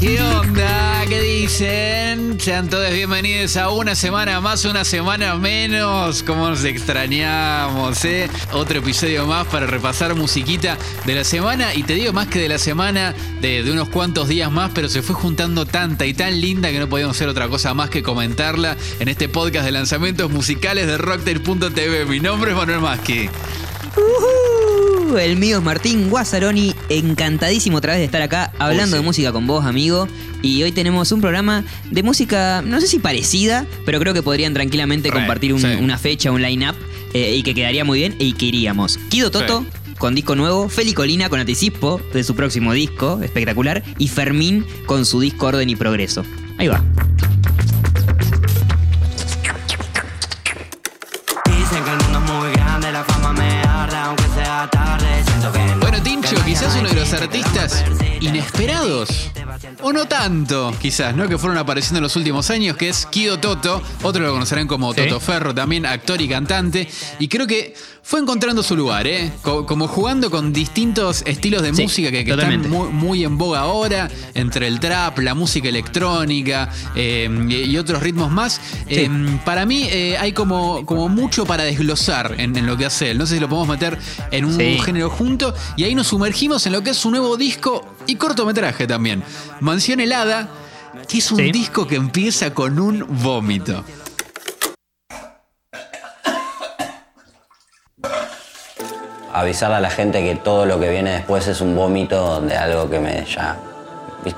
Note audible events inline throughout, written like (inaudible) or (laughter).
¿Qué onda? ¿Qué dicen? Sean todos bienvenidos a una semana más, una semana menos. Como nos extrañamos, ¿eh? Otro episodio más para repasar musiquita de la semana. Y te digo más que de la semana, de, unos cuantos días más, pero se fue juntando tanta y tan linda que no podíamos hacer otra cosa más que comentarla en este podcast de lanzamientos musicales de Rocktail.tv. Mi nombre es Manuel Maschi. El mío es Martín Guazzaroni, encantadísimo otra vez de estar acá hablando sí. de música con vos, amigo. Y hoy tenemos un programa de música, no sé si parecida, pero creo que podrían tranquilamente Re, compartir un- sí. una fecha, un line-up, eh, y que quedaría muy bien y que iríamos. Kido Toto. Con disco nuevo, Feli Colina con anticipo de su próximo disco, espectacular, y Fermín con su disco Orden y Progreso. Ahí va. Tincho, quizás uno de los artistas inesperados, o no tanto, quizás, ¿no? Que fueron apareciendo en los últimos años, que es Kido Toto. Otros lo conocerán como Sí. Toto Ferro, también actor y cantante. Y creo que fue encontrando su lugar, ¿eh? Co- Como jugando con distintos estilos de Sí, música que, que están muy, muy en boga ahora, entre el trap, la música electrónica eh, y, otros ritmos más. Sí. Eh, para mí eh, hay como, como mucho para desglosar en, en lo que hace él. No sé si lo podemos meter en un género junto. Y ahí nos sumergimos en lo que es su nuevo disco y cortometraje también. Mansión Helada, que es un Sí. disco que empieza con un vómito. avisarle a la gente que todo lo que viene después es un vómito de algo que me ya.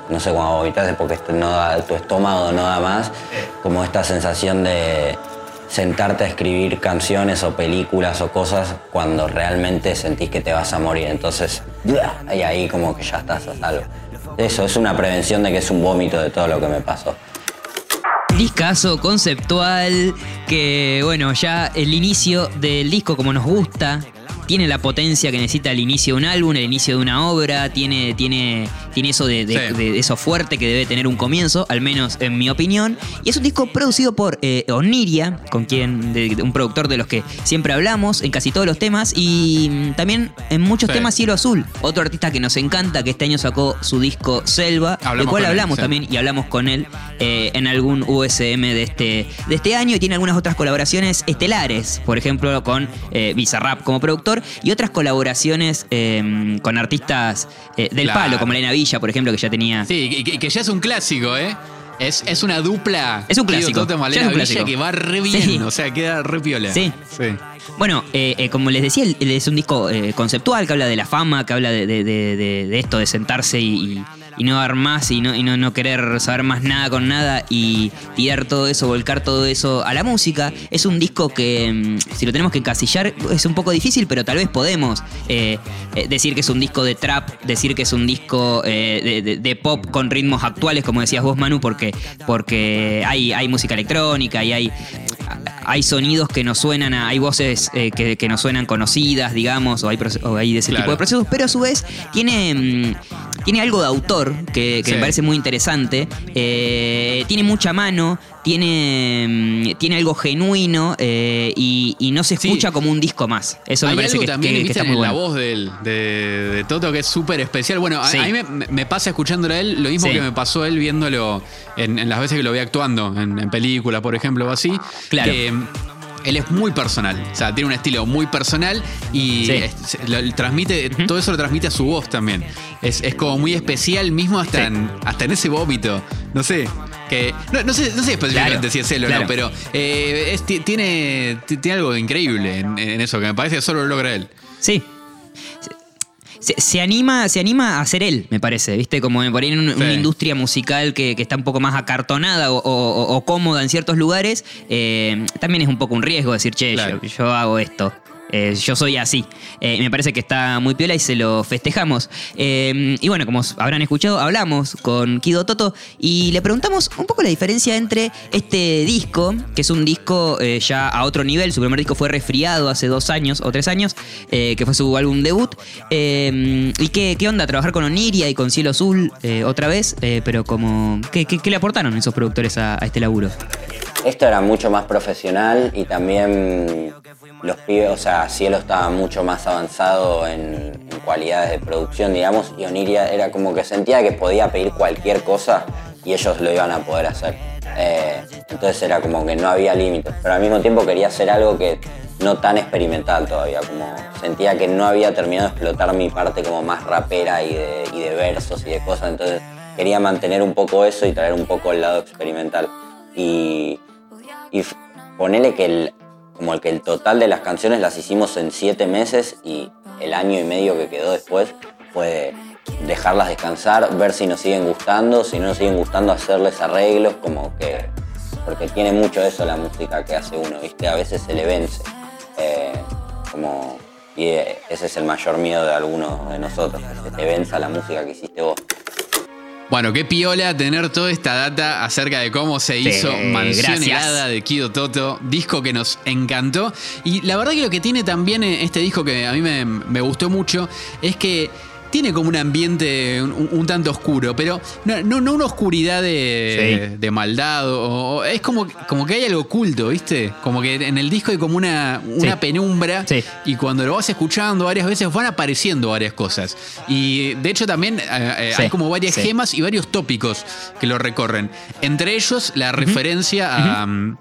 No sé cuando vomitas es porque esto no da, tu estómago no da más. Como esta sensación de sentarte a escribir canciones o películas o cosas cuando realmente sentís que te vas a morir. Entonces, y ahí como que ya estás a salvo. Eso es una prevención de que es un vómito de todo lo que me pasó. Discazo conceptual que, bueno, ya el inicio del disco como nos gusta, tiene la potencia que necesita el inicio de un álbum, el inicio de una obra, tiene, tiene, tiene eso de, de- Sí. de eso fuerte que debe tener un comienzo, al menos en mi opinión. Y es un disco producido por eh, Oniria, con quien, de- un productor de los que siempre hablamos en casi todos los temas, y mm, también en muchos Sí. temas Cielo Azul, otro artista que nos encanta, que este año sacó su disco Selva, del cual él, hablamos sí. también y hablamos con él eh, en algún USM de este, de este año y tiene algunas otras colaboraciones estelares, por ejemplo con eh, Bizarrap como productor y otras colaboraciones eh, con artistas eh, del Claro. palo, como Elena Por ejemplo, que ya tenía... Sí, y que, que ya es un clásico, ¿eh? Es, es una dupla. Es un clásico, Toto Malena es un clásico. que va re bien, Sí. o sea, queda re piola. Sí. Sí. Bueno, eh, eh, como les decía, es un disco eh, conceptual que habla de la fama, que habla de, de- de- de- de esto, de sentarse y, y- y no dar más y, no, y no, no querer saber más nada con nada y tirar todo eso, volcar todo eso a la música. Es un disco que, mm, si lo tenemos que encasillar, es un poco difícil, pero tal vez podemos eh, eh, decir que es un disco de trap, decir que es un disco eh, de, de- de pop con ritmos actuales, como decías vos, Manu, porque, porque hay, hay música electrónica y hay hay sonidos que nos suenan, a- hay voces eh, que, que nos suenan conocidas, digamos, o hay, o hay de ese Claro. tipo de procesos, pero a su vez tiene, mm, tiene algo de autor que, que Sí. me parece muy interesante, eh, tiene mucha mano, tiene, mm, tiene algo genuino eh, y, y no se Sí. escucha como un disco más. Eso me Hay parece algo que, también, que- que está muy en la voz del- de, de Toto que es súper especial. Bueno, a, Sí. a mí me, me pasa escuchándolo a él lo mismo Sí. que me pasó él viéndolo en, en las veces que lo vi actuando, en, en películas, por ejemplo, o así. Claro. Que, mm, él es muy personal, o sea, tiene un estilo muy personal y Sí. es- se- lo- lo transmite, todo eso lo transmite a su voz también. Es, es como muy especial mismo hasta, Sí. en, hasta en ese vómito. No sé. Que, no, no sé, no sé específicamente Claro, si es él o claro. no, pero eh, es- tiene, ti- tiene algo increíble en, en eso, que me parece que solo lo logra él. Sí. Se, se anima, se anima a ser él, me parece, ¿viste? Como por ahí en un- Sí. una industria musical que, que está un poco más acartonada o, o- o cómoda en ciertos lugares, eh, también es un poco un riesgo decir, che, Claro. yo, yo hago esto. Eh, yo soy así. Eh, me parece que está muy piola y se lo festejamos. Eh, y bueno, como habrán escuchado, hablamos con Kido Toto y le preguntamos un poco la diferencia entre este disco, que es un disco eh, ya a otro nivel. Su primer disco fue Resfriado hace dos años o tres años, eh, que fue su álbum debut. Y qué, qué onda trabajar con Oniria y con Cielo Azul otra vez, pero como. ¿qué, qué, le aportaron esos productores a este laburo? Esto era mucho más profesional y también los pibes, o sea, Cielo estaba mucho más avanzado en, cualidades de producción, digamos, y Oniria era como que sentía que podía pedir cualquier cosa y ellos lo iban a poder hacer. Eh, entonces era como que no había límites, pero al mismo tiempo quería hacer algo que no tan experimental todavía, como sentía que no había terminado de explotar mi parte como más rapera y de, y de versos y de cosas, entonces quería mantener un poco eso y traer un poco el lado experimental. Y, y ponele que el, como el que el total de las canciones las hicimos en siete meses y el año y medio que quedó después fue de dejarlas descansar, ver si nos siguen gustando, si no nos siguen gustando hacerles arreglos, como que porque tiene mucho eso la música que hace uno, ¿viste? A veces se le vence. Eh, como, y eh, ese es el mayor miedo de algunos de nosotros, que se te venza la música que hiciste vos. Bueno, qué piola tener toda esta data acerca de cómo se Sí, hizo Mansión. Helada de Kido Toto, disco que nos encantó. Y la verdad que lo que tiene también este disco que a mí me, me gustó mucho es que tiene como un ambiente un, un tanto oscuro, pero no, no, no una oscuridad de, Sí. de maldad, o, o- es como, como que hay algo oculto, ¿viste? Como que en el disco hay como una, una Sí. penumbra Sí. y cuando lo vas escuchando varias veces van apareciendo varias cosas. Y de hecho también eh, eh, hay como varias gemas y varios tópicos que lo recorren. Entre ellos la referencia a, mm,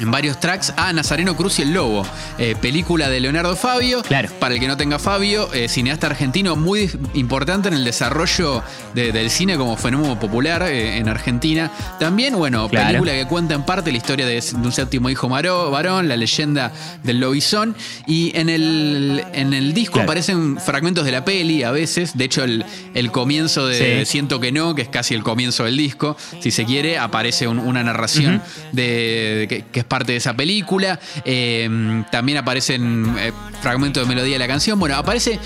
en varios tracks a Nazareno Cruz y el Lobo, eh, película de Leonardo Fabio. Claro. Para el que no tenga Fabio, eh, cineasta argentino muy importante en el desarrollo de- del cine como fenómeno popular eh, en Argentina. También, bueno, Claro. película que cuenta en parte la historia de, de un séptimo hijo maró- varón, la leyenda del lobizón. Y en el, en el disco Claro. aparecen fragmentos de la peli a veces. De hecho, el, el comienzo de Sí. Siento que no, que es casi el comienzo del disco, si se quiere, aparece un- una narración de, de que, que es parte de esa película. Eh, también aparecen eh, fragmentos de melodía de la canción. Bueno, aparece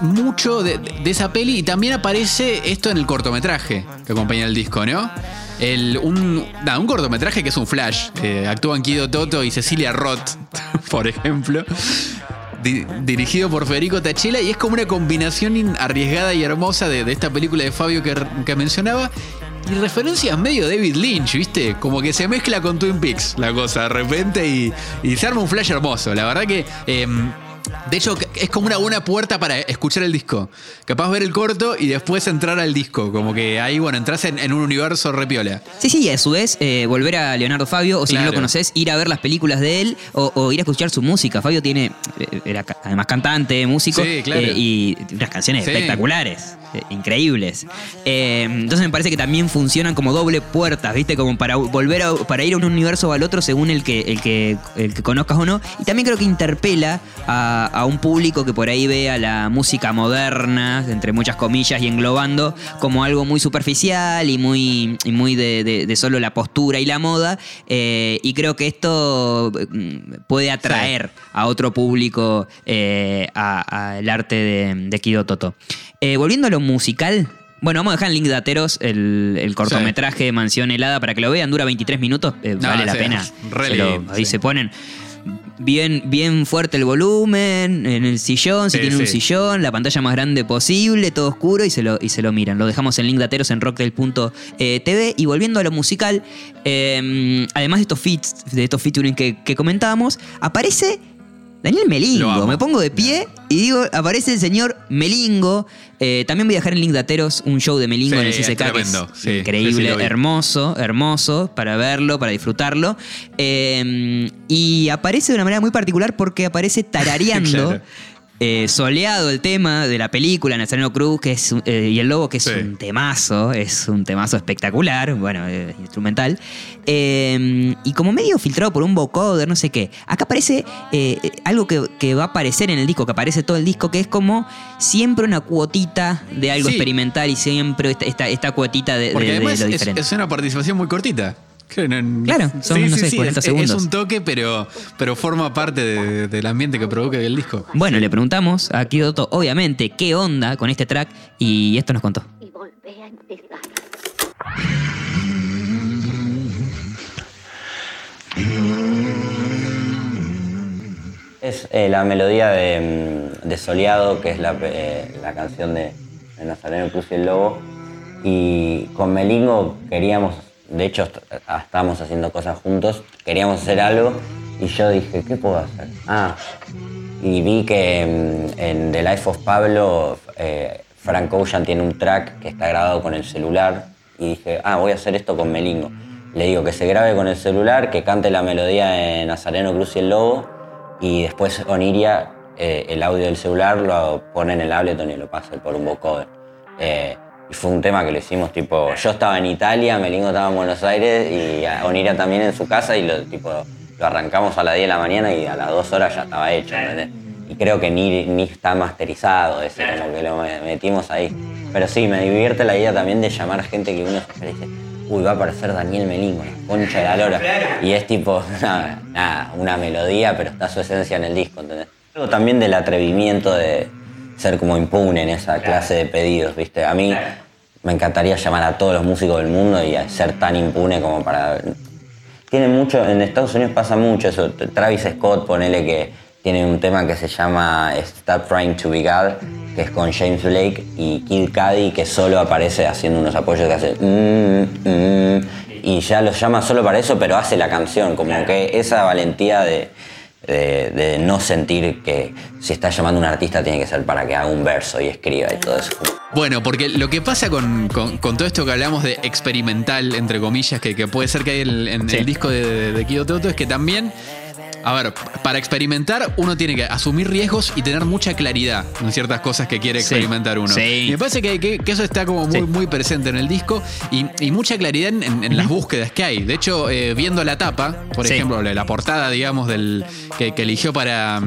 mucho de, de esa peli y también aparece esto en el cortometraje que acompaña el disco, ¿no? Un, cortometraje que es un flash. Eh, actúan Kido Toto y Cecilia Roth, (laughs) por ejemplo. Di- dirigido por Federico Tachela y es como una combinación in- arriesgada y hermosa de, esta película de Fabio que, mencionaba y referencias medio David Lynch, ¿viste? Como que se mezcla con Twin Peaks la cosa de repente y, y se arma un flash hermoso. La verdad que... em, de hecho, es como una buena puerta para escuchar el disco. Capaz ver el corto y después entrar al disco. Como que ahí, bueno, entras en, en un universo repiola. Sí, sí, y a su vez, eh, volver a Leonardo Fabio, o si no lo conoces, ir a ver las películas de él o, o ir a escuchar su música. Fabio tiene, eh, era además cantante, músico, Sí, claro. eh, y unas canciones Sí. espectaculares, eh, increíbles. Entonces me parece que también funcionan como doble puertas, ¿viste? Como para volver a, para ir a un universo o al otro según el que, el que, el que conozcas o no. Y también creo que interpela a, a un público que por ahí vea la música moderna, entre muchas comillas, y englobando como algo muy superficial y muy, y muy de, de- de solo la postura y la moda. Eh, y creo que esto mm, puede atraer a otro público eh, a- al arte de, de Kido Toto. Eh, volviendo a lo musical. Bueno, vamos a dejar en link de Ateros el, el cortometraje de Mansión Helada para que lo vean. Dura 23 minutos, eh, No, vale la sí, pena. Se lo- ahí sí. se ponen bien, bien fuerte el volumen, en el sillón, si Sí, tienen un sí. sillón, la pantalla más grande posible, todo oscuro y se lo, y se lo miran. Lo dejamos en link de Ateros en rockdale.tv. Y volviendo a lo musical, eh, además de estos feats, de estos featuring que, que comentábamos, aparece Daniel Melingo. Me pongo de pie y digo, aparece el señor Melingo. Eh, también voy a dejar en link de Ateros un show de Melingo Sí, en el CCK que es. Sí, increíble, hermoso, hermoso para verlo, para disfrutarlo. Eh, y aparece de una manera muy particular porque aparece tarareando. (laughs) Claro. Eh, soleado el tema de la película Nazareno Cruz que es, eh, y el Lobo, que es Sí. un temazo, es un temazo espectacular, bueno, eh, instrumental. Y como medio filtrado por un vocoder, no sé qué. Acá aparece algo que, que va a aparecer en el disco, que aparece todo el disco, que es como siempre una cuotita de algo Sí. experimental y siempre esta, esta, esta cuotita de, Porque de además lo es, diferente. es una participación muy cortita. Claro, son, no sé, 40 es, segundos. Es un toque, pero, pero forma parte de- del ambiente que provoca el disco. Bueno, le preguntamos a Kidoto, obviamente, qué onda con este track y esto nos contó. y volvé a empezar. Es eh, la melodía de, mm, de Soleado, que es la, eh, la canción de, de Nazareno Cruz y el Lobo. Y con Melingo queríamos, de hecho est- estábamos haciendo cosas juntos, queríamos hacer algo Y yo dije, ¿qué puedo hacer? Ah, y vi que mm, en The Life of Pablo, eh, Frank Ocean tiene un track que está grabado con el celular. Y dije, ah, voy a hacer esto con Melingo. Le digo que se grabe con el celular, que cante la melodía en Nazareno Cruz y el Lobo. Y después Oniria, eh, el audio del celular, lo pone en el Ableton y lo pasa por un vocoder. Eh, y fue un tema que lo hicimos tipo, yo estaba en Italia, Melingo estaba en Buenos Aires y Oniria también en su casa y lo tipo lo arrancamos a las 10 de la mañana y a las 2 horas ya estaba hecho. ¿entendés? Y creo que ni, ni está masterizado ese, como que lo metimos ahí. Pero sí, me divierte la idea también de llamar a gente que uno se dice, uy, va a aparecer Daniel Melingo, la concha de la lora. Y es tipo, (laughs) nada, nada, una melodía, pero está su esencia en el disco, ¿entendés? Algo también del atrevimiento de ser como impune en esa clase de pedidos, ¿viste? A mí me encantaría llamar a todos los músicos del mundo y ser tan impune como para tiene mucho, en Estados Unidos pasa mucho eso. Travis Scott, ponele que tiene un tema que se llama Stop Trying to Be God, que es con James Blake y Kid Cudi, que solo aparece haciendo unos apoyos que hace. Mm, mm", y ya lo llama solo para eso, pero hace la canción. Como que esa valentía de, de, no sentir que si está llamando a un artista tiene que ser para que haga un verso y escriba y todo eso. Bueno, porque lo que pasa con, todo esto que hablamos de experimental, entre comillas, que, puede ser que hay en, el disco de, de Kido Toto, es que también a ver, para experimentar uno tiene que asumir riesgos y tener mucha claridad en ciertas cosas que quiere experimentar uno. Y me parece que, eso está como muy, muy presente en el disco y, mucha claridad en, las búsquedas que hay. De hecho, eh, viendo la tapa, por ejemplo, la, portada, digamos, del que, eligió para...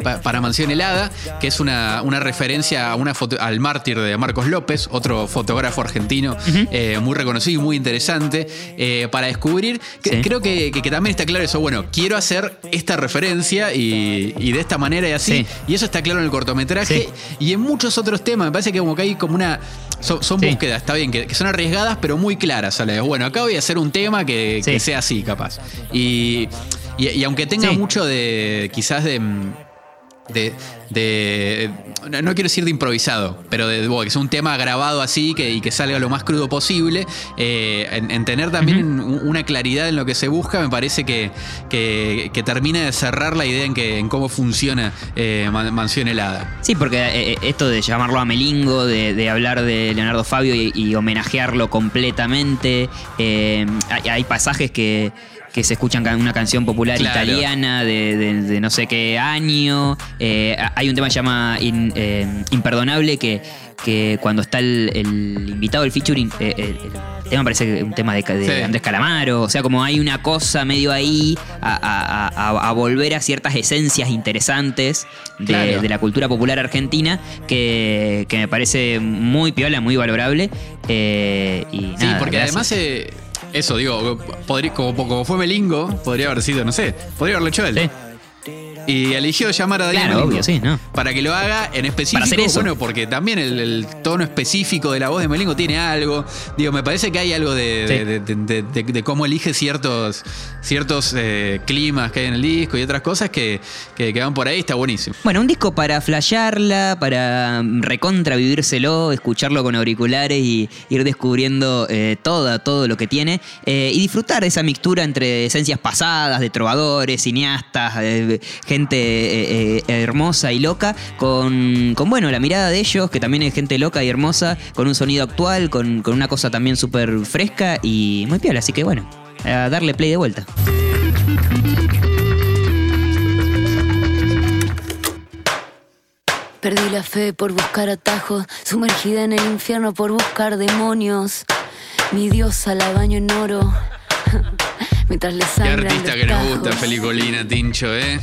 Mm, para Mansión Helada, que es una, una referencia a una foto, al mártir de Marcos López, otro fotógrafo argentino eh, muy reconocido y muy interesante, eh, para descubrir, que, creo que, también está claro eso, bueno, quiero hacer esta referencia y, de esta manera y así, y eso está claro en el cortometraje y en muchos otros temas, me parece que como que hay como una... Son, búsquedas, está bien, que, son arriesgadas, pero muy claras. ¿sale? Bueno, acá voy a hacer un tema que, sea así, capaz. Y, y aunque tenga mucho de, quizás de de, no quiero decir de improvisado, pero de, que es un tema grabado así que, y que salga lo más crudo posible, eh, en, tener también una claridad en lo que se busca, me parece que, que, termina de cerrar la idea en, que, en cómo funciona eh, Mansión Helada. Sí, porque eh, esto de llamarlo a Melingo, de, hablar de Leonardo Fabio y, homenajearlo completamente, hay pasajes que que se escuchan una canción popular italiana de, no sé qué año. Eh, hay un tema que se llama eh, Imperdonable que, que cuando está el, invitado del featuring, eh, el tema parece que un tema de, Andrés Calamaro. O sea, como hay una cosa medio ahí a, volver a ciertas esencias interesantes de, la cultura popular argentina que, me parece muy piola, muy valorable. y sí, porque además eso, digo, podría, como, como fue Melingo, podría haber sido, no sé, podría haberlo hecho él. Sí. Y eligió llamar a Daniel para que lo haga en específico. Bueno, porque también el, tono específico de la voz de Melingo tiene algo. Digo, me parece que hay algo de, cómo elige ciertos, ciertos eh, climas que hay en el disco y otras cosas que, que, van por ahí. Está buenísimo. Bueno, un disco para flashearla, para recontravivírselo, escucharlo con auriculares y ir descubriendo eh, todo lo que tiene eh, y disfrutar de esa mixtura entre esencias pasadas, de trovadores, cineastas, gente eh, eh, hermosa y loca, con, con, bueno, la mirada de ellos, que también es gente loca y hermosa, con un sonido actual, con, una cosa también súper fresca y muy piola. Así que bueno, a darle play de vuelta. Perdí la fe por buscar atajos, sumergida en el infierno por buscar demonios. Mi diosa la baño en oro. (laughs) Mientras le Qué artista que nos gusta, Felicolina, Tincho, ¿eh?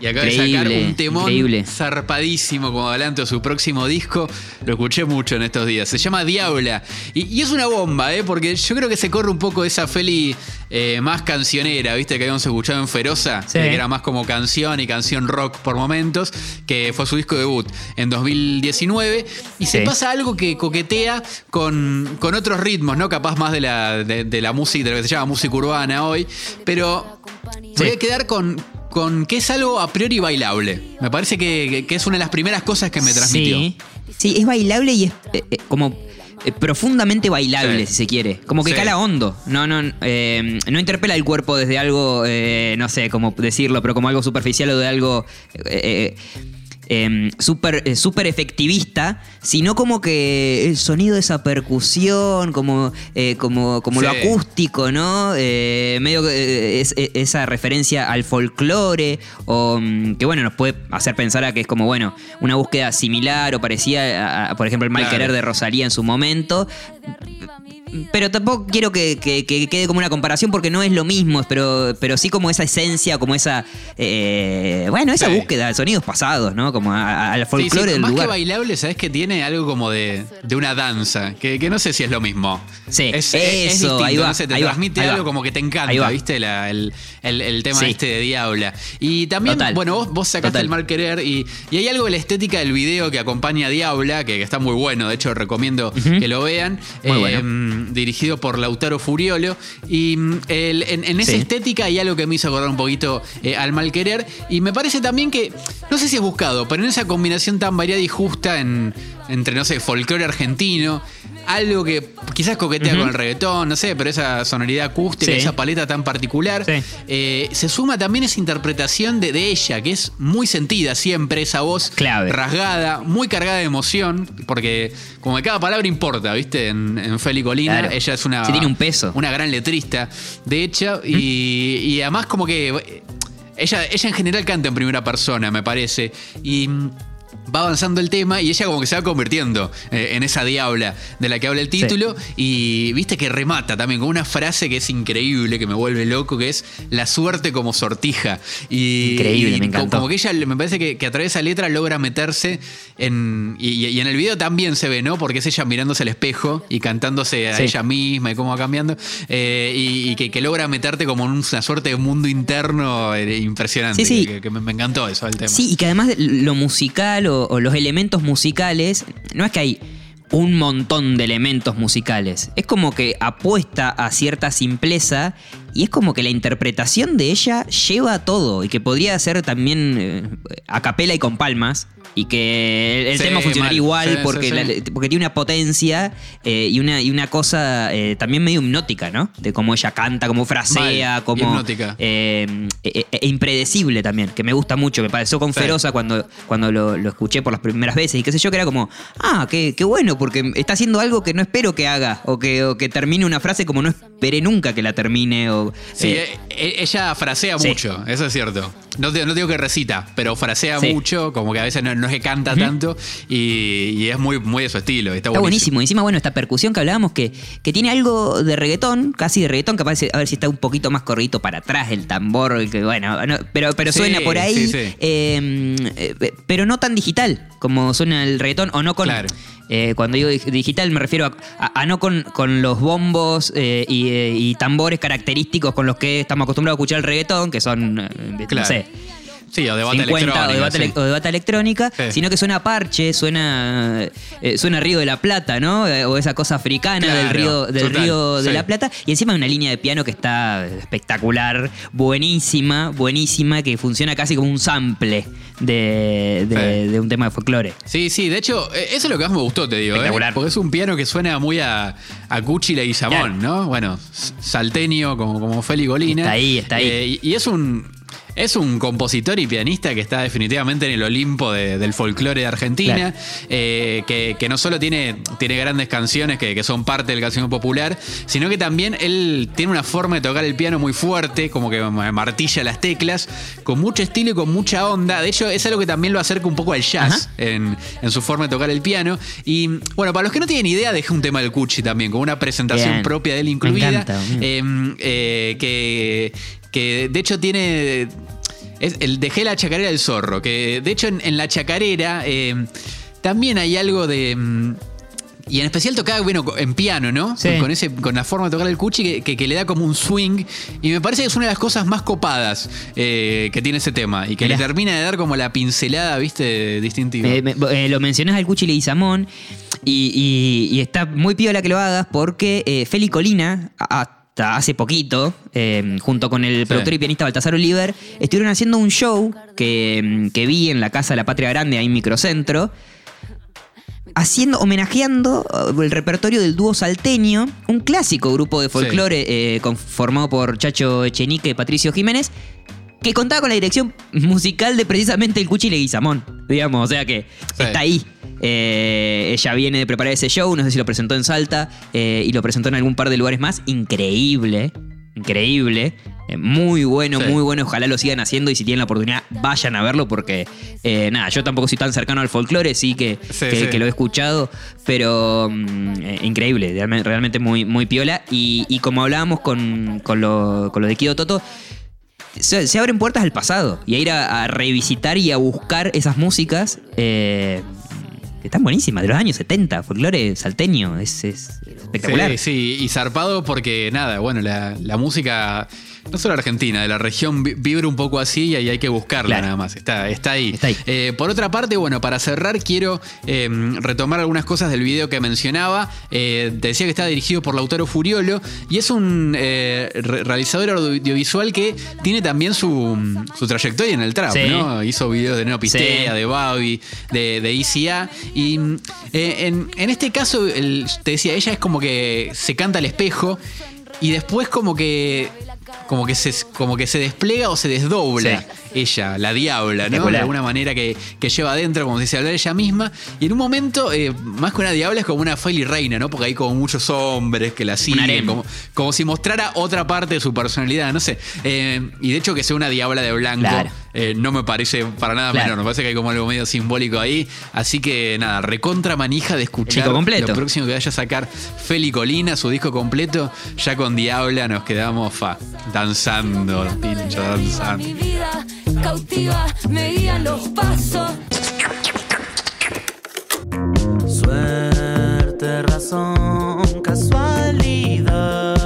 Y acaba de sacar un temón zarpadísimo como adelanto a su próximo disco. Lo escuché mucho en estos días. Se llama Diabla. Y, es una bomba, ¿eh? Porque yo creo que se corre un poco esa Feli eh, más cancionera, ¿viste? Que habíamos escuchado en Feroza. Que era más como canción y canción rock por momentos. Que fue su disco debut en 2019. Y se pasa algo que coquetea con, con otros ritmos, ¿no? Capaz más de la, de, la música, de lo que se llama música urbana hoy. Pero voy a quedar con, con que es algo a priori bailable. Me parece que, es una de las primeras cosas que me transmitió. Sí, es bailable y es eh, eh, como eh, profundamente bailable, Sí. si se quiere. Como que Sí. cala hondo. No, no, eh, no interpela el cuerpo desde algo, eh, no sé cómo decirlo, pero como algo superficial o de algo. Eh, eh, em, súper eh, súper efectivista, sino como que el sonido de esa percusión, como, eh, como, como lo acústico, ¿no? Eh, medio que, eh, es, es- esa referencia al folclore, o mm, que bueno, nos puede hacer pensar a que es como, bueno, una búsqueda similar o parecida a, a, por ejemplo, el mal Claro. querer de Rosalía en su momento. Pero tampoco quiero que, que- que quede como una comparación porque no es lo mismo, pero, pero sí como esa esencia, como esa. eh, bueno, esa Sí. búsqueda de sonidos pasados, ¿no? Como al Sí, sí, folclore del más lugar. que bailable, ¿sabes que tiene algo como de, de una danza? Que, que no sé si es lo mismo. Sí, es, eso, distinto, ahí va, no sé, te ahí va, transmite va. algo como que te encanta. ¿viste? La- el, el- el tema Sí. este de Diabla. Y también, Total. bueno, vos, vos sacaste Total. el mal querer y, y hay algo de la estética del video que acompaña a Diabla, que, que está muy bueno, de hecho recomiendo que lo vean. Muy bueno. mm, Dirigido por Lautaro Furiolo. Y mm, el- en, en esa Sí. estética hay algo que me hizo acordar un poquito eh, al mal querer. Y me parece también que, no sé si es buscado, pero en esa combinación tan variada y justa en- entre, no sé, folclore argentino, algo que quizás coquetea con el reggaetón, no sé, pero esa sonoridad acústica, Sí. esa paleta tan particular, Sí. eh, se suma también esa interpretación de, de ella, que es muy sentida siempre, esa voz Clave. rasgada, muy cargada de emoción, porque como que cada palabra importa, ¿viste? En, en Feli Colina, Claro. ella es una, Sí, tiene un peso. una gran letrista, de hecho, y, y además como que eh, ella, ella en general canta en primera persona, me parece, y va avanzando el tema y ella como que se va convirtiendo eh, en esa diabla de la que habla el título y viste que remata también con una frase que es increíble, que me vuelve loco, que es la suerte como sortija. Y, Increíble, y me encantó. Como que ella me parece que, que a través de esa letra logra meterse en... Y, y en el video también se ve, ¿no? Porque es ella mirándose al espejo y cantándose a Sí. ella misma y cómo va cambiando. eh, y, y que, que logra meterte como en una suerte de mundo interno eh, impresionante. Sí, sí. Que, que me, me encantó eso el tema. Sí, y que además lo musical o, o los elementos musicales, no es que hay un montón de elementos musicales, es como que apuesta a cierta simpleza y es como que la interpretación de ella lleva todo y que podría ser también eh, a capela y con palmas y que el, Sí, tema funcionaría mal. igual Sí, porque, sí, la- sí. porque tiene una potencia eh, y, una, y una cosa eh, también medio hipnótica, ¿no? De cómo ella canta, cómo frasea, Mal, cómo... hipnótica. eh, e- e- e impredecible también, que me gusta mucho. Me pareció con. Feroza cuando, cuando lo, lo escuché por las primeras veces y qué sé yo, que era como, ah, qué, qué bueno, porque está haciendo algo que no espero que haga, o que, o que termine una frase como no esperé nunca que la termine. O, Sí, eh, eh, eh, ella frasea mucho, eso es cierto. No, no digo que recita, pero frasea Sí. mucho, como que a veces no, no es que canta tanto y, y es muy, muy de su estilo. Está, Está buenísimo. buenísimo. Encima, bueno, esta percusión que hablábamos que, que tiene algo de reggaetón, casi de reggaetón, que parece, a ver si está un poquito más corridito para atrás el tambor, que bueno, no, pero, pero Sí, suena por ahí. sí, sí. eh, eh, pero no tan digital como suena el reggaetón, o no con. Claro. Eh, cuando digo dig- digital me refiero a, a- a no con, con los bombos eh, y, eh, y tambores característicos con los que estamos acostumbrados a escuchar el reggaetón, que son, eh, Claro. Sí, o debate 50 o electrónico, de, bata, sí. ele- o de bata electrónica, Sí. sino que suena parche, suena, eh, suena Río de la Plata, ¿no? Eh, O esa cosa africana del Claro, Río, del total, río de sí. la Plata. Y encima hay una línea de piano que está espectacular, buenísima, buenísima, que funciona casi como un sample de, de- Sí. de un tema de folclore. Sí, sí, de hecho, eh, eso es lo que más me gustó, te digo. ¿eh? Espectacular. Porque es un piano que suena muy a, a Cuchila y Samón, ¿no? Bueno, salteño como, como Feli Golina. Está ahí, está ahí. Eh, y, y es un. Es un compositor y pianista que está definitivamente en el Olimpo de- del folclore de Argentina, Claro. eh, que, que no solo tiene, tiene grandes canciones que, que son parte del canción popular, sino que también él tiene una forma de tocar el piano muy fuerte, como que martilla las teclas, con mucho estilo y con mucha onda. De hecho, es algo que también lo acerca un poco al jazz en, en su forma de tocar el piano. Y bueno, para los que no tienen idea, dejé un tema del Cuchi también, con una presentación Bien. propia de él Me incluida. encanta, bien. eh, eh, que, que de hecho tiene. Es el Dejé la chacarera del zorro. Que de hecho en, en la chacarera eh, también hay algo de. mm, Y en especial tocaba, bueno, en piano, ¿no? Sí. Con, ese, con la forma de tocar el cuchi que, que- que le da como un swing. Y me parece que es una de las cosas más copadas eh, que tiene ese tema. Y que Mirá. le termina de dar como la pincelada, ¿viste? Distintiva. Eh, me- eh, lo mencionás al Cuchi Leguizamón y, y, y está muy piola que lo hagas porque Feli Colina, a- hasta hace poquito, eh, junto con el productor y pianista Baltasar Oliver, estuvieron haciendo un show que, mm, que vi en la Casa de la Patria Grande, ahí en Microcentro, haciendo, homenajeando uh, el repertorio del dúo salteño, un clásico grupo de folclore eh, conformado por Chacho Echenique y Patricio Jiménez, que contaba con la dirección musical de precisamente el Cuchi Leguizamón, digamos, o sea que Sí. está ahí. Eh, ella viene de preparar ese show, no sé si lo presentó en Salta eh, y lo presentó en algún par de lugares más. Increíble, increíble. Eh, muy bueno, Sí. muy bueno. Ojalá lo sigan haciendo y si tienen la oportunidad, vayan a verlo porque, nada, yo tampoco soy tan cercano al folclore, sí que, Sí, que, sí. que lo he escuchado, pero mm, increíble, realme- realmente muy, muy piola. Y, y como hablábamos con, con lo, con lo de Kido Toto, se, se abren puertas al pasado y a ir a, a revisitar y a buscar esas músicas eh, están buenísimas, de los años 70, folclore salteño, es, es espectacular. Sí, sí, y zarpado porque nada, bueno, la, la música, no solo argentina, de la región vi- vibra un poco así y ahí hay que buscarla Claro. nada más. Está, está ahí. Está ahí. Eh, por otra parte, bueno, para cerrar quiero eh, retomar algunas cosas del video que mencionaba. Eh, te decía que está dirigido por Lautaro Furiolo y es un eh, re- realizador audiovisual que tiene también su, su trayectoria en el trap, Sí. ¿no? Hizo videos de Neo Pistea, Sí. de Bobby, de, de ICA. Y mm, eh, en, en este caso, el- te decía, ella es como que se canta al espejo y después como que. Como que, se, como que se despliega o se desdobla Sí. ella, la diabla, ¿no? De alguna manera que, que lleva adentro, como si se hablara ella misma. Y en un momento, eh, más que una diabla, es como una Faily Reina, ¿no? Porque hay como muchos hombres que la siguen, como, como si mostrara otra parte de su personalidad, no sé. Eh, y de hecho, que sea una diabla de blanco, Claro. Eh, no me parece para nada Claro. menor. Me parece que hay como algo medio simbólico ahí. Así que nada, recontra manija de escuchar disco completo. lo próximo que vaya a sacar Feli Colina, su disco completo. Ya con Diabla nos quedamos fa, danzando, pincho, danzando. Mi vida cautiva, me guían los pasos. Suerte, razón, casualidad.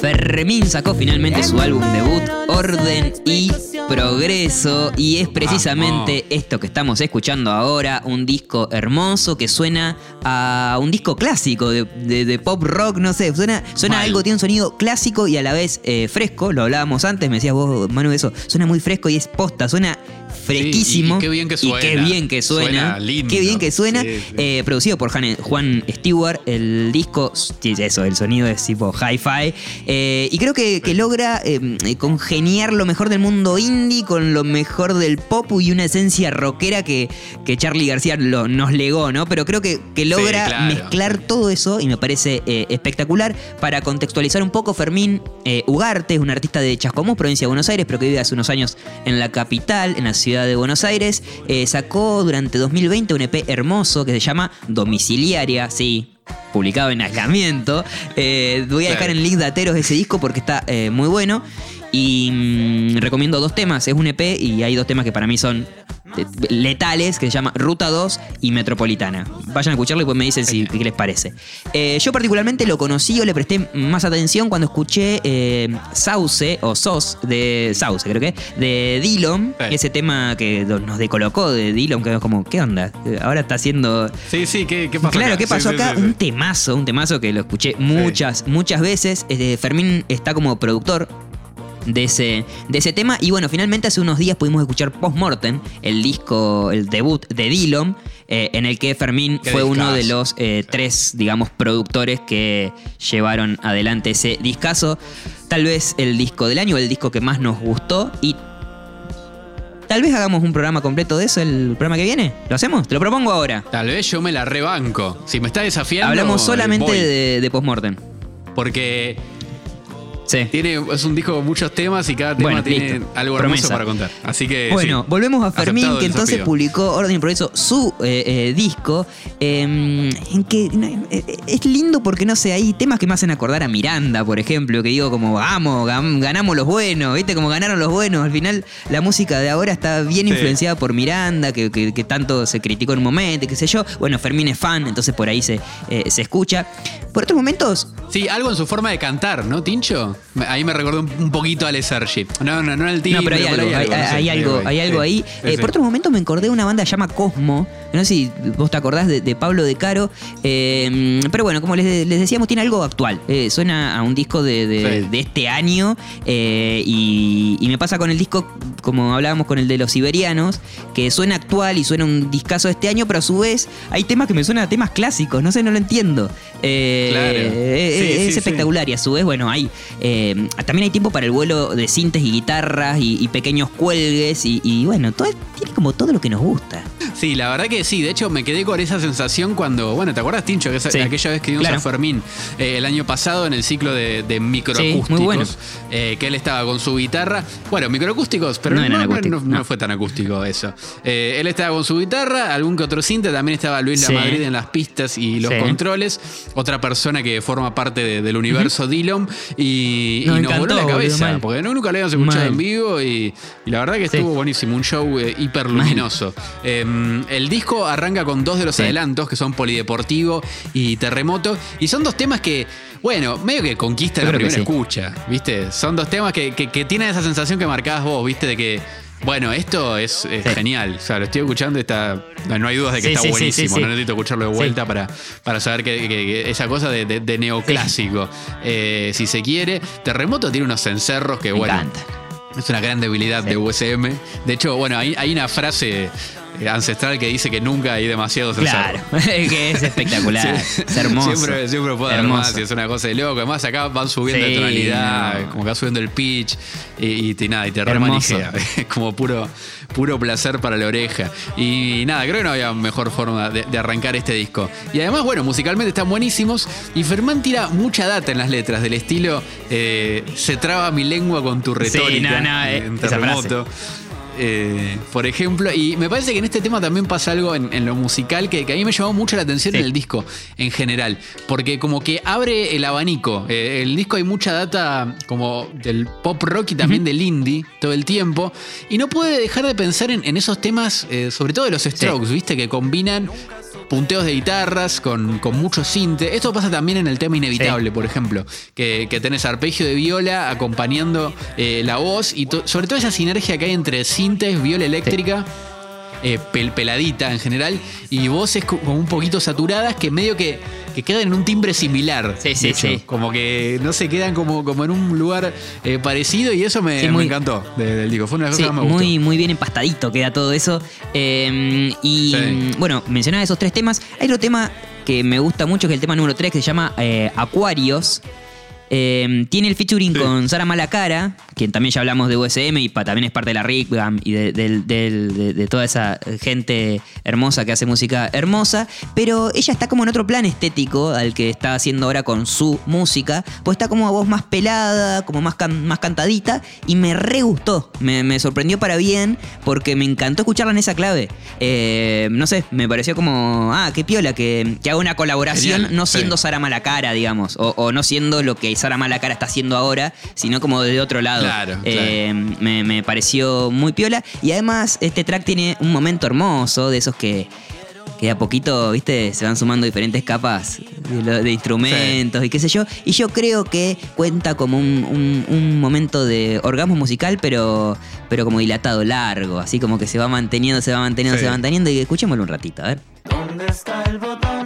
Fermín sacó finalmente su álbum debut, Orden y Progreso, y es precisamente esto que estamos escuchando ahora, un disco hermoso que suena a un disco clásico de, de- de pop rock, no sé, suena, suena Mal. algo, tiene un sonido clásico y a la vez eh, fresco, lo hablábamos antes, me decías vos, Manu, eso, suena muy fresco y es posta, suena fresquísimo. y- y qué bien que Y suena. qué bien que suena. Suena lindo. Qué bien que suena. Sí, sí. Eh, producido por Juan, Stewart. El disco, eso, el sonido es tipo hi-fi. Eh, y creo que, que logra eh, congeniar lo mejor del mundo indie con lo mejor del pop y una esencia rockera que, que Charlie García lo- nos legó, ¿no? Pero creo que, que logra claro. mezclar todo eso y me parece espectacular. Para contextualizar un poco, Fermín Ugarte es un artista de Chascomús, provincia de Buenos Aires, pero que vive hace unos años en la capital, en la ciudad de Buenos Aires. Eh, sacó durante 2020 un EP hermoso que se llama Domiciliaria, sí. Publicado en aislamiento. Eh, voy a dejar en link de ateros ese disco porque está eh, muy bueno. Y mm, recomiendo dos temas. Es un EP y hay dos temas que para mí son eh, letales, que se llama Ruta 2 y Metropolitana. Vayan a escucharlo y pues me dicen si, qué les parece. Eh, yo particularmente lo conocí o le presté más atención cuando escuché eh, Sauce o SOS de Sauce, creo que, de Dillon. Sí. Ese tema que nos decolocó de Dillon, que es como, ¿qué onda? Ahora está haciendo Sí, sí, ¿qué, qué pasó Claro, acá? ¿qué pasó Sí, acá? sí. Un temazo, un temazo que lo escuché muchas, muchas veces. Eh, Fermín está como productor de ese, de ese tema. Y bueno, finalmente hace unos días pudimos escuchar Postmortem, el disco, el debut de Dillon, eh, en el que Fermín fue uno de los eh, tres, digamos, productores que llevaron adelante ese discazo. Tal vez el disco del año, el disco que más nos gustó. Y tal vez hagamos un programa completo de eso el programa que viene. ¿Lo hacemos? Te lo propongo ahora. Tal vez yo me la rebanco. Si me está desafiando. Hablamos solamente de, de Postmortem. Porque Sí. tiene, es un disco con muchos temas y cada tema Bueno, tiene listo. algo hermoso Promesa. para contar. Así que. Bueno, sí. volvemos a Fermín, Aceptado que entonces desafío. publicó Orden y Progreso, su eh, eh, disco, eh, en que eh, es lindo porque, no sé, hay temas que me hacen acordar a Miranda, por ejemplo, que digo como, vamos, gan- ganamos los buenos, ¿viste? Como ganaron los buenos. Al final, la música de ahora está bien Sí. influenciada por Miranda, que, que- que tanto se criticó en un momento, qué sé yo. Bueno, Fermín es fan, entonces por ahí se, eh, se escucha. Por otros momentos, Sí, algo en su forma de cantar, ¿no, Tincho? Ahí me recordó un, poquito a Ale Sergi. No, no, no el timbre, No, pero hay algo, hay, algo, hay algo sí, ahí. Eh. Por otro momento me acordé de una banda que se llama Cosmo. No sé si vos te acordás de, de Pablo De Caro. eh, pero bueno, como les, les decíamos, tiene algo actual. Eh, suena a un disco de, de- Sí. de este año. y, y me pasa con el disco, como hablábamos con el de los siberianos, que suena actual y suena un discazo de este año, pero a su vez hay temas que me suenan a temas clásicos. No sé, no lo entiendo. Claro. Sí, es sí. espectacular y a su vez, bueno, hay eh, también hay tiempo para el vuelo de cintes y guitarras y, y pequeños cuelgues y, y, bueno, todo, tiene como todo lo que nos gusta. Sí, la verdad que sí. De hecho, me quedé con esa sensación cuando, bueno, ¿te acuerdas, Tincho? Que esa- Sí, aquella vez que vimos claro. a Fermín eh, el año pasado en el ciclo de, de microacústicos. Sí, muy bueno. eh, que él estaba con su guitarra. Bueno, microacústicos, pero No no, eran no- fue tan acústico eso. Eh, él estaba con su guitarra, algún que otro cinte, también estaba Luis Sí. La Madrid en las pistas y los controles. Otra persona que forma parte de- del universo Dillon y, y Nos nos voló la cabeza. porque no, nunca lo habíamos escuchado Mal. en vivo y, y la verdad que Sí. estuvo buenísimo. Un show eh, hiper luminoso. Eh, el disco arranca con dos de los Sí. adelantos que son Polideportivo y Terremoto. Y son dos temas que, bueno, medio que conquistan Yo la primera sí. escucha. ¿Viste? Son dos temas que, que- que tienen esa sensación que marcabas vos, ¿viste? De que. Bueno, esto es, es Sí. genial. O sea, lo estoy escuchando y está. No, hay dudas de que Sí, está sí, buenísimo. No necesito escucharlo de vuelta para, para saber que, que- que esa cosa de, de- de neoclásico. eh, si se quiere. Terremoto tiene unos cencerros que, Me bueno. encanta. Es una gran debilidad de USM. De hecho, bueno, hay, hay una frase ancestral que dice que nunca hay demasiados Claro, (laughs) que es espectacular, (laughs) Sí. es hermoso. Siempre, siempre puede haber más y es una cosa de loco. Además, acá van subiendo Sí, de tonalidad, no. como que va subiendo el pitch y, nada, y te remanijea. (laughs) Como puro, puro placer para la oreja. Y nada, creo que no había mejor forma de, de arrancar este disco. Y además, bueno, musicalmente están buenísimos. Y Fermán tira mucha data en las letras, del estilo eh, se traba mi lengua con tu retórica. no, no, eh, en esa terremoto. Eh, por ejemplo, y me parece que en este tema también pasa algo en, en lo musical que, que a mí me llamó mucho la atención Sí. en el disco en general, porque como que abre el abanico. Eh, el disco hay mucha data como del pop rock y también del indie todo el tiempo, y no puede dejar de pensar en, en esos temas, eh, sobre todo de los Strokes, ¿viste? Que combinan punteos de guitarras con, con mucho cinte. Esto pasa también en el tema Inevitable, por ejemplo, que, que tenés arpegio de viola acompañando eh, la voz y to- sobre todo esa sinergia que hay entre sintes, viola eléctrica. eh, pel- peladita en general y voces co- como un poquito saturadas que medio que, que quedan en un timbre similar. Sí, sí, hecho. sí. Como que no se quedan como, como en un lugar eh, parecido y eso me, Sí, me muy- encantó de- del disco. Fue una de las Sí, cosas que más gustó. muy, muy bien empastadito queda todo eso. Eh, y Sí. bueno, mencionaba esos tres temas. Hay otro tema que me gusta mucho, que es el tema número 3, que se llama eh, Acuarios. Eh, tiene el featuring con Sara Malacara, quien también ya hablamos de USM y pa- también es parte de la Rickbam y de, toda esa gente hermosa que hace música hermosa. Pero ella está como en otro plan estético al que está haciendo ahora con su música. Pues está como a voz más pelada, como más, can- más cantadita. Y me re gustó. Me, me sorprendió para bien porque me encantó escucharla en esa clave. Eh, no sé, me pareció como, ah, qué piola, que, que haga una colaboración Genial, no sí. siendo Sara Malacara, digamos, o, o no siendo lo que Sara Malacara está haciendo ahora, sino como de otro lado. Claro, Eh, me, me pareció muy piola. Y además, este track tiene un momento hermoso, de esos que, que de a poquito, viste, se van sumando diferentes capas de, instrumentos y qué sé yo. Y yo creo que cuenta como un, un- un momento de orgasmo musical, pero, pero como dilatado, largo, así como que se va manteniendo, se va manteniendo, Sí. se va manteniendo. Y escuchémoslo un ratito, a ver. ¿Dónde está el botón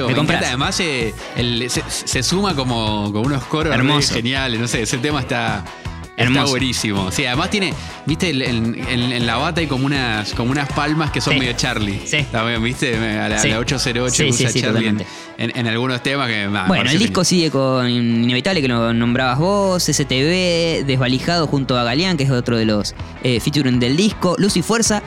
me Me, encanta. Además, eh, el- se, se suma como con unos coros re Hermoso. geniales. No sé, ese tema está. Está Hermoso. buenísimo. Sí, además tiene, viste, en, en- en la bata hay como unas, como unas palmas que son Sí. medio Charlie. Sí. También, viste, a la, Sí. la 808 Sí, usa Charlie en, algunos temas que. Bueno, el disco sigue con Inevitable, que lo nombrabas vos, STV, Desvalijado junto a Galeán, que es otro de los eh, featuring del disco, Luz y Fuerza.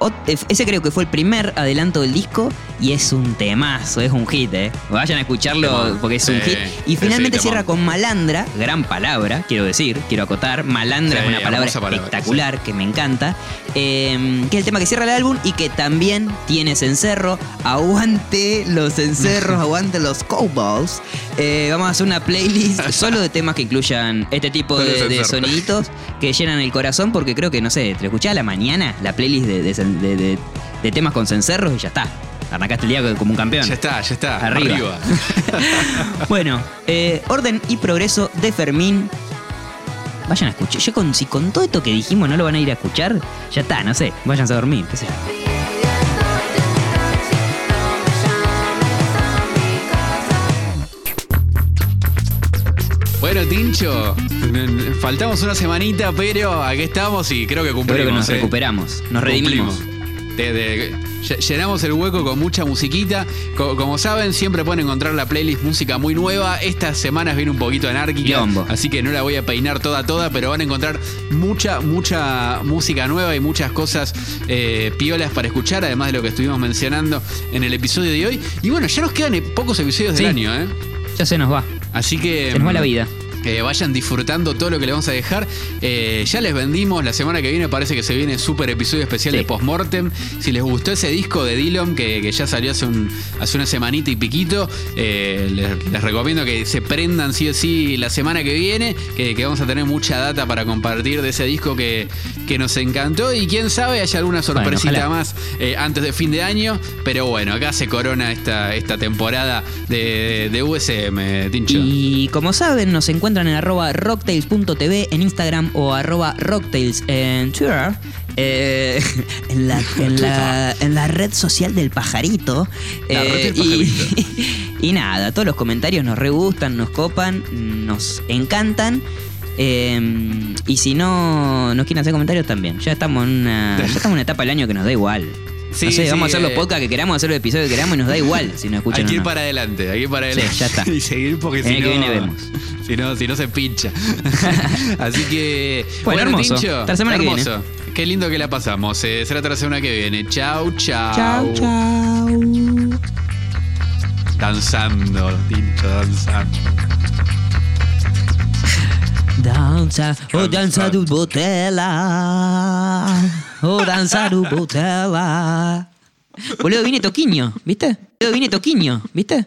Ot- eh, Ese creo que fue el primer adelanto del disco. Y es un temazo, es un hit, ¿eh? Vayan a escucharlo Temón. porque es un Sí, hit. Y finalmente sí, cierra con Malandra, gran palabra, quiero decir, quiero acotar. Malandra Sí, es una palabra espectacular que me encanta. eh, que es el tema que cierra el álbum y que también tiene cencerro. Aguante los cencerros, (laughs) aguante los cowballs. Eh, vamos a hacer una playlist (laughs) solo de temas que incluyan este tipo de, soniditos que llenan el corazón porque creo que, no sé, te lo escuchás a la mañana, la playlist de temas con cencerros y ya está. Arrancaste el día como un campeón. Ya está, ya está. Arriba. Arriba. (laughs) Bueno, eh, orden y progreso de Fermín. Vayan a escuchar. Yo con, si con todo esto que dijimos no lo van a ir a escuchar, ya está, no sé. Váyanse a dormir, qué sé yo. Bueno, Tincho, faltamos una semanita, pero aquí estamos y creo que cumplimos. creo que nos ¿eh? recuperamos, nos redimimos. Cumplimos. Llenamos el hueco con mucha musiquita. Co- como saben, siempre pueden encontrar la playlist música muy nueva. Estas semanas viene un poquito anárquica, Quilombo. así que no la voy a peinar toda, toda, pero van a encontrar mucha, mucha música nueva y muchas cosas eh, piolas para escuchar, además de lo que estuvimos mencionando en el episodio de hoy. Y bueno, ya nos quedan eh, pocos episodios Sí. del año, ¿eh? Ya se nos va. Así que. Se nos va la mm, vida. Eh, vayan disfrutando todo lo que le vamos a dejar. Eh, ya les vendimos, la semana que viene parece que se viene súper episodio especial Sí. de Postmortem. Si les gustó ese disco de Dylan que, que ya salió hace, un, hace una semanita y piquito, eh, les, les recomiendo que se prendan sí o sí la semana que viene, que, que vamos a tener mucha data para compartir de ese disco que, que nos encantó. Y quién sabe, haya alguna sorpresita más eh, antes de fin de año. Pero bueno, acá se corona esta, esta temporada de, de USM, Tincho. Y como saben, nos encuentran en arroba rocktails.tv en Instagram o arroba rocktails en Twitter. eh, (laughs) en, la, en, la, en la red social del pajarito. La red Eh, (laughs) y nada, todos los comentarios nos re gustan, nos copan, nos encantan. eh, y si no nos quieren hacer comentarios también. Ya estamos en una, ya estamos en una etapa del año que nos da igual. Sí, no sé, sí, vamos a hacer los eh. podcasts que queramos, hacer los episodios que queramos y nos da igual si nos escuchan Hay que o ir no. para adelante, hay que ir para Sí, adelante. ya está. (laughs) y seguir porque El si año no. que viene vemos. Si no, si no se pincha. (laughs) Así que. Bueno, hermoso. Tincho, Hasta la semana que hermoso. Qué lindo que la pasamos. Eh, será hasta la semana que viene. Chau, chau. Chau, chau. Danzando, Tincho, danzando. Danza, oh danza do botella. Oh danza do botella. Boludo, viene Toquiño, ¿viste? Boludo, viene Toquiño, ¿viste?